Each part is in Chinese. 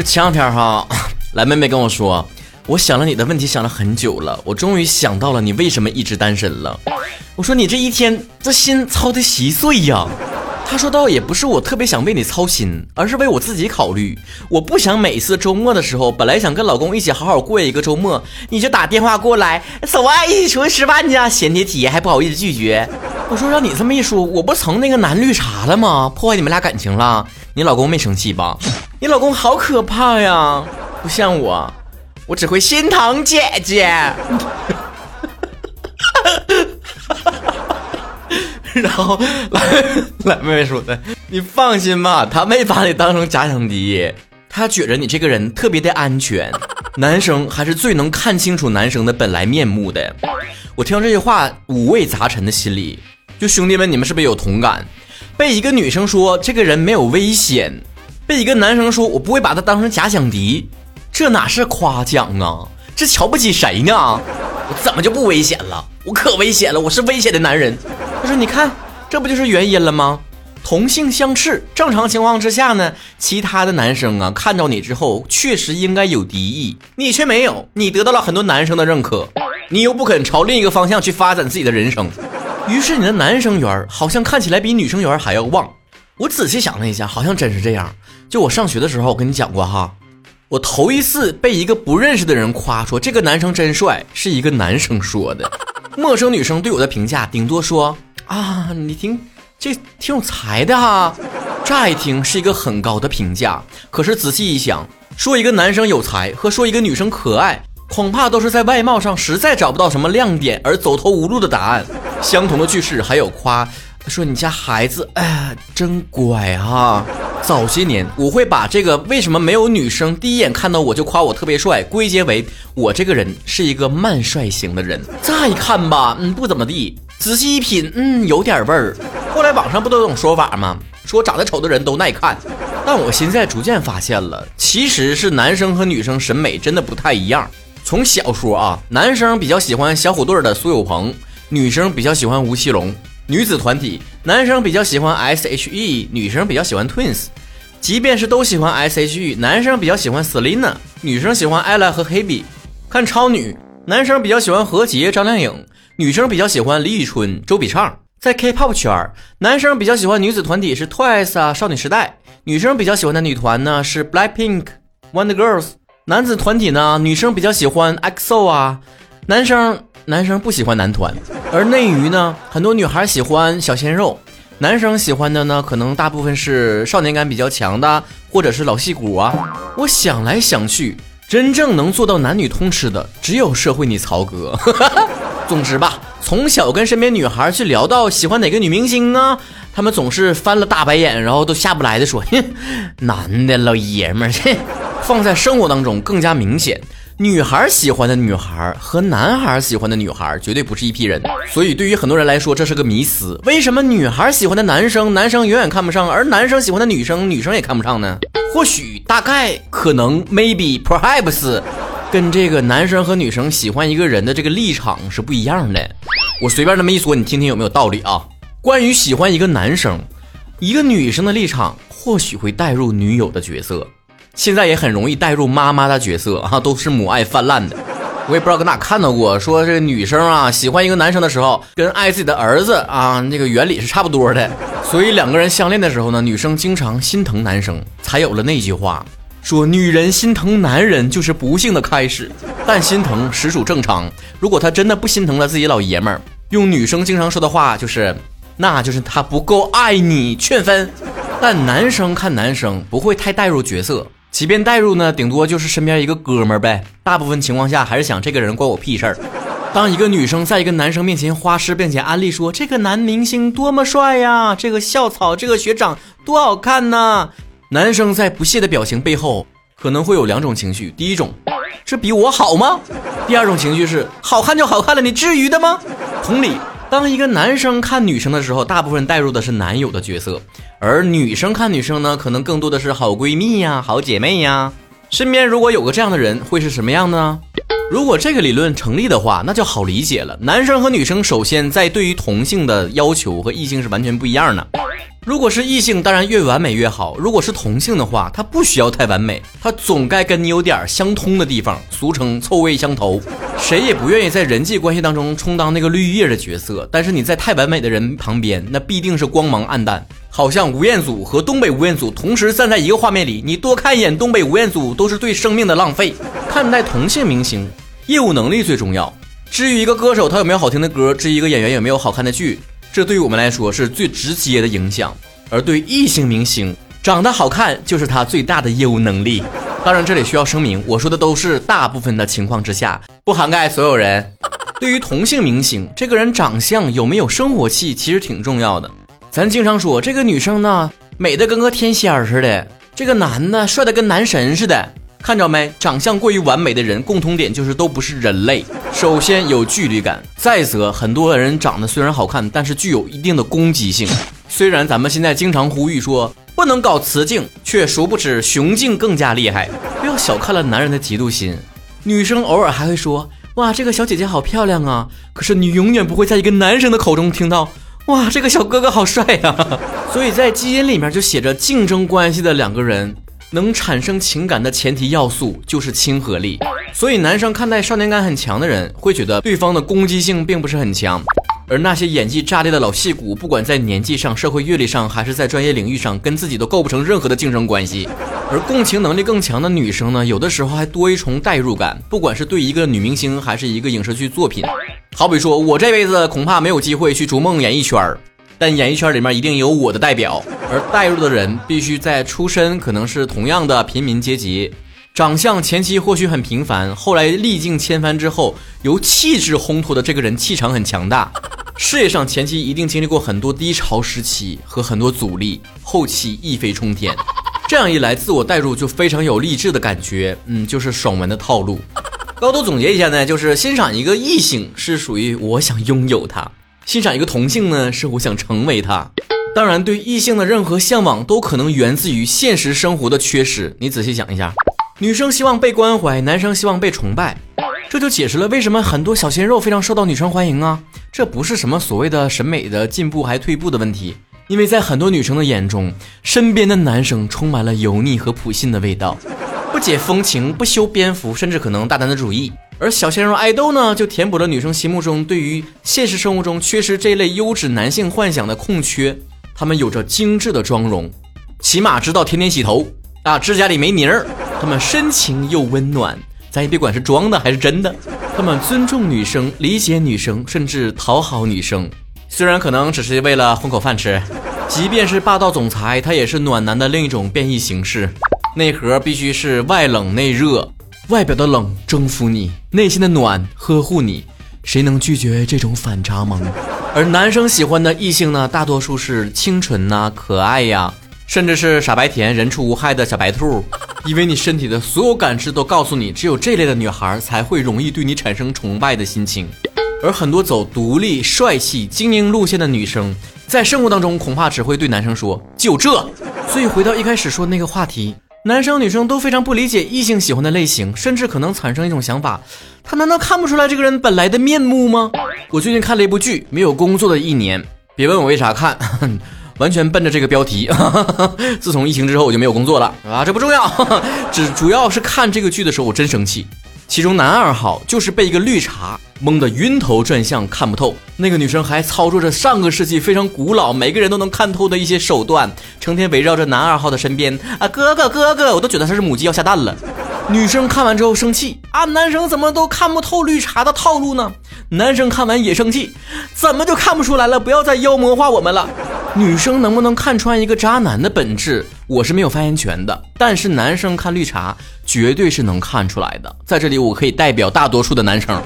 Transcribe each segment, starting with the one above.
这前两天哈，蓝妹妹跟我说，我想了你的问题想了很久了，我终于想到了你为什么一直单身了。我说你这一天这心操的稀碎呀。他说倒也不是我特别想为你操心，而是为我自己考虑。我不想每次周末的时候，本来想跟老公一起好好过一个周末，你就打电话过来，走啊，一起出去吃饭去啊，嫌铁体还不好意思拒绝。我说让你这么一说，我不成那个男绿茶了吗？破坏你们俩感情了？你老公没生气吧？你老公好可怕呀，不像我，我只会心疼姐姐。然后来来妹妹说的，你放心吧，他没把你当成假想敌，他觉着你这个人特别的安全。男生还是最能看清楚男生的本来面目的。我听到这句话，五味杂陈的心里，就兄弟们，你们是不是有同感？被一个女生说这个人没有危险，被一个男生说我不会把他当成假想敌，这哪是夸奖啊？这瞧不起谁呢？我怎么就不危险了？我可危险了，我是危险的男人。他说：“你看，这不就是原因了吗？同性相斥，正常情况之下呢，其他的男生啊，看到你之后，确实应该有敌意，你却没有，你得到了很多男生的认可，你又不肯朝另一个方向去发展自己的人生，于是你的男生缘好像看起来比女生缘还要旺。我仔细想了一下，好像真是这样。就我上学的时候，我跟你讲过哈，我头一次被一个不认识的人夸说这个男生真帅，是一个男生说的，陌生女生对我的评价顶多说。”啊，你听，这挺有才的哈。乍一听是一个很高的评价，可是仔细一想，说一个男生有才和说一个女生可爱，恐怕都是在外貌上实在找不到什么亮点而走投无路的答案。相同的句式还有夸，说你家孩子，哎呀，真乖哈。早些年我会把这个为什么没有女生第一眼看到我就夸我特别帅，归结为我这个人是一个慢帅型的人。乍一看吧，嗯，不怎么地。仔细一品，嗯，有点味儿。后来网上不都有种说法吗？说长得丑的人都耐看。但我现在逐渐发现了，其实是男生和女生审美真的不太一样。从小说啊，男生比较喜欢小虎队的苏有朋，女生比较喜欢吴奇隆。女子团体，男生比较喜欢 S.H.E，女生比较喜欢 Twins。即便是都喜欢 S.H.E，男生比较喜欢 Selina，女生喜欢 Ella 和 Hebe。看超女，男生比较喜欢何洁、张靓颖。女生比较喜欢李宇春、周笔畅，在 K-pop 圈男生比较喜欢女子团体是 Twice 啊，少女时代；女生比较喜欢的女团呢是 Blackpink、Wonder Girls。男子团体呢，女生比较喜欢 EXO 啊，男生男生不喜欢男团。而内娱呢，很多女孩喜欢小鲜肉，男生喜欢的呢，可能大部分是少年感比较强的，或者是老戏骨啊。我想来想去，真正能做到男女通吃的，只有社会你曹哥。总之吧，从小跟身边女孩去聊到喜欢哪个女明星啊，他们总是翻了大白眼，然后都下不来的说：“哼，男的老爷们儿。”放在生活当中更加明显，女孩喜欢的女孩和男孩喜欢的女孩绝对不是一批人。所以对于很多人来说，这是个迷思：为什么女孩喜欢的男生，男生永远看不上，而男生喜欢的女生，女生也看不上呢？或许、大概、可能、maybe、perhaps。跟这个男生和女生喜欢一个人的这个立场是不一样的。我随便那么一说，你听听有没有道理啊？关于喜欢一个男生，一个女生的立场或许会带入女友的角色，现在也很容易带入妈妈的角色啊，都是母爱泛滥的。我也不知道搁哪看到过，说这个女生啊喜欢一个男生的时候，跟爱自己的儿子啊那个原理是差不多的。所以两个人相恋的时候呢，女生经常心疼男生，才有了那句话。说女人心疼男人就是不幸的开始，但心疼实属正常。如果他真的不心疼了自己老爷们儿，用女生经常说的话就是，那就是他不够爱你，劝分。但男生看男生不会太带入角色，即便带入呢，顶多就是身边一个哥们儿呗。大部分情况下还是想这个人关我屁事儿。当一个女生在一个男生面前花式并且安利说这个男明星多么帅呀，这个校草这个学长多好看呐。男生在不屑的表情背后，可能会有两种情绪：第一种，这比我好吗？第二种情绪是，好看就好看了，你至于的吗？同理，当一个男生看女生的时候，大部分带入的是男友的角色，而女生看女生呢，可能更多的是好闺蜜呀、好姐妹呀。身边如果有个这样的人，会是什么样呢？如果这个理论成立的话，那就好理解了。男生和女生首先在对于同性的要求和异性是完全不一样的。如果是异性，当然越完美越好；如果是同性的话，他不需要太完美，他总该跟你有点相通的地方，俗称臭味相投。谁也不愿意在人际关系当中充当那个绿叶的角色，但是你在太完美的人旁边，那必定是光芒暗淡。好像吴彦祖和东北吴彦祖同时站在一个画面里，你多看一眼东北吴彦祖都是对生命的浪费。看待同性明星，业务能力最重要。至于一个歌手他有没有好听的歌，至于一个演员有没有好看的剧。这对于我们来说是最直接的影响，而对异性明星长得好看就是他最大的业务能力。当然，这里需要声明，我说的都是大部分的情况之下，不涵盖所有人。对于同性明星，这个人长相有没有生活气，其实挺重要的。咱经常说这个女生呢，美的跟个天仙似的；这个男的帅的跟男神似的。看着没？长相过于完美的人，共同点就是都不是人类。首先有距离感，再则很多人长得虽然好看，但是具有一定的攻击性。虽然咱们现在经常呼吁说不能搞雌竞，却殊不知雄竞更加厉害。不要小看了男人的嫉妒心，女生偶尔还会说哇这个小姐姐好漂亮啊，可是你永远不会在一个男生的口中听到哇这个小哥哥好帅呀。所以在基因里面就写着竞争关系的两个人。能产生情感的前提要素就是亲和力，所以男生看待少年感很强的人，会觉得对方的攻击性并不是很强，而那些演技炸裂的老戏骨，不管在年纪上、社会阅历上，还是在专业领域上，跟自己都构不成任何的竞争关系。而共情能力更强的女生呢，有的时候还多一重代入感，不管是对一个女明星，还是一个影视剧作品。好比说，我这辈子恐怕没有机会去逐梦演艺圈儿。但演艺圈里面一定有我的代表，而代入的人必须在出身可能是同样的平民阶级，长相前期或许很平凡，后来历尽千帆之后，由气质烘托的这个人气场很强大。事业上前期一定经历过很多低潮时期和很多阻力，后期一飞冲天。这样一来，自我代入就非常有励志的感觉，嗯，就是爽文的套路。高度总结一下呢，就是欣赏一个异性是属于我想拥有他。欣赏一个同性呢，是我想成为他。当然，对异性的任何向往都可能源自于现实生活的缺失。你仔细想一下，女生希望被关怀，男生希望被崇拜，这就解释了为什么很多小鲜肉非常受到女生欢迎啊。这不是什么所谓的审美的进步还退步的问题，因为在很多女生的眼中，身边的男生充满了油腻和普信的味道，不解风情，不修边幅，甚至可能大胆的主义。而小鲜肉爱豆呢，就填补了女生心目中对于现实生活中缺失这类优质男性幻想的空缺。他们有着精致的妆容，起码知道天天洗头啊，指甲里没泥儿。他们深情又温暖，咱也别管是装的还是真的。他们尊重女生，理解女生，甚至讨好女生。虽然可能只是为了混口饭吃，即便是霸道总裁，他也是暖男的另一种变异形式。内核必须是外冷内热。外表的冷征服你，内心的暖呵护你，谁能拒绝这种反差萌？而男生喜欢的异性呢，大多数是清纯呐、可爱呀，甚至是傻白甜、人畜无害的小白兔。因为你身体的所有感知都告诉你，只有这类的女孩才会容易对你产生崇拜的心情。而很多走独立、帅气、精英路线的女生，在生活当中恐怕只会对男生说“就这”。所以回到一开始说那个话题。男生女生都非常不理解异性喜欢的类型，甚至可能产生一种想法：他难道看不出来这个人本来的面目吗？我最近看了一部剧《没有工作的一年》，别问我为啥看，完全奔着这个标题。自从疫情之后我就没有工作了啊，这不重要，只主要是看这个剧的时候我真生气。其中男二号就是被一个绿茶蒙得晕头转向，看不透。那个女生还操作着上个世纪非常古老、每个人都能看透的一些手段，成天围绕着男二号的身边啊，哥哥哥哥，我都觉得他是母鸡要下蛋了。女生看完之后生气啊，男生怎么都看不透绿茶的套路呢？男生看完也生气，怎么就看不出来了？不要再妖魔化我们了。女生能不能看穿一个渣男的本质？我是没有发言权的。但是男生看绿茶绝对是能看出来的。在这里，我可以代表大多数的男生。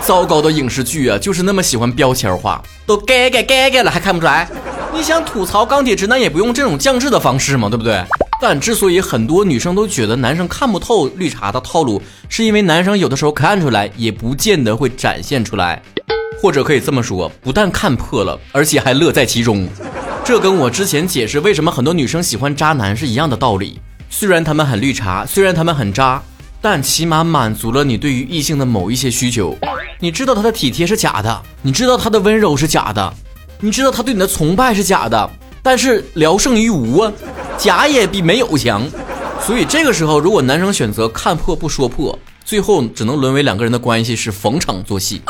糟糕的影视剧啊，就是那么喜欢标签化，都改改改改了还看不出来？你想吐槽钢铁直男也不用这种降智的方式嘛，对不对？但之所以很多女生都觉得男生看不透绿茶的套路，是因为男生有的时候看出来，也不见得会展现出来。或者可以这么说，不但看破了，而且还乐在其中。这跟我之前解释为什么很多女生喜欢渣男是一样的道理。虽然他们很绿茶，虽然他们很渣，但起码满足了你对于异性的某一些需求。你知道他的体贴是假的，你知道他的温柔是假的，你知道他对你的崇拜是假的，但是聊胜于无啊，假也比没有强。所以这个时候，如果男生选择看破不说破，最后只能沦为两个人的关系是逢场作戏。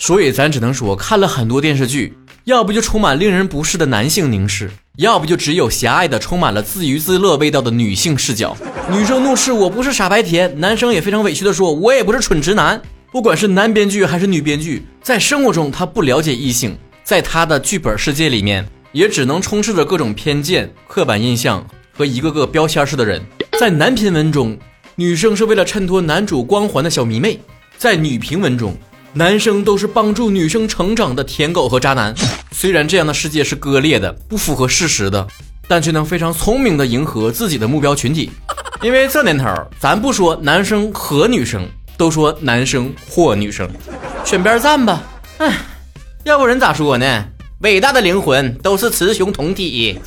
所以咱只能说，看了很多电视剧，要不就充满令人不适的男性凝视，要不就只有狭隘的、充满了自娱自乐味道的女性视角。女生怒斥我不是傻白甜，男生也非常委屈的说，我也不是蠢直男。不管是男编剧还是女编剧，在生活中他不了解异性，在他的剧本世界里面，也只能充斥着各种偏见、刻板印象和一个个标签式的人。在男频文中，女生是为了衬托男主光环的小迷妹；在女评文中，男生都是帮助女生成长的舔狗和渣男。虽然这样的世界是割裂的、不符合事实的，但却能非常聪明的迎合自己的目标群体。因为这年头，咱不说男生和女生。都说男生或女生，选边站吧。唉，要不人咋说呢？伟大的灵魂都是雌雄同体。